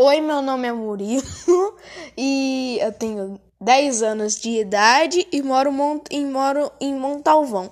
Oi, meu nome é Murilo e eu tenho 10 anos de idade e moro, e moro em Montalvão.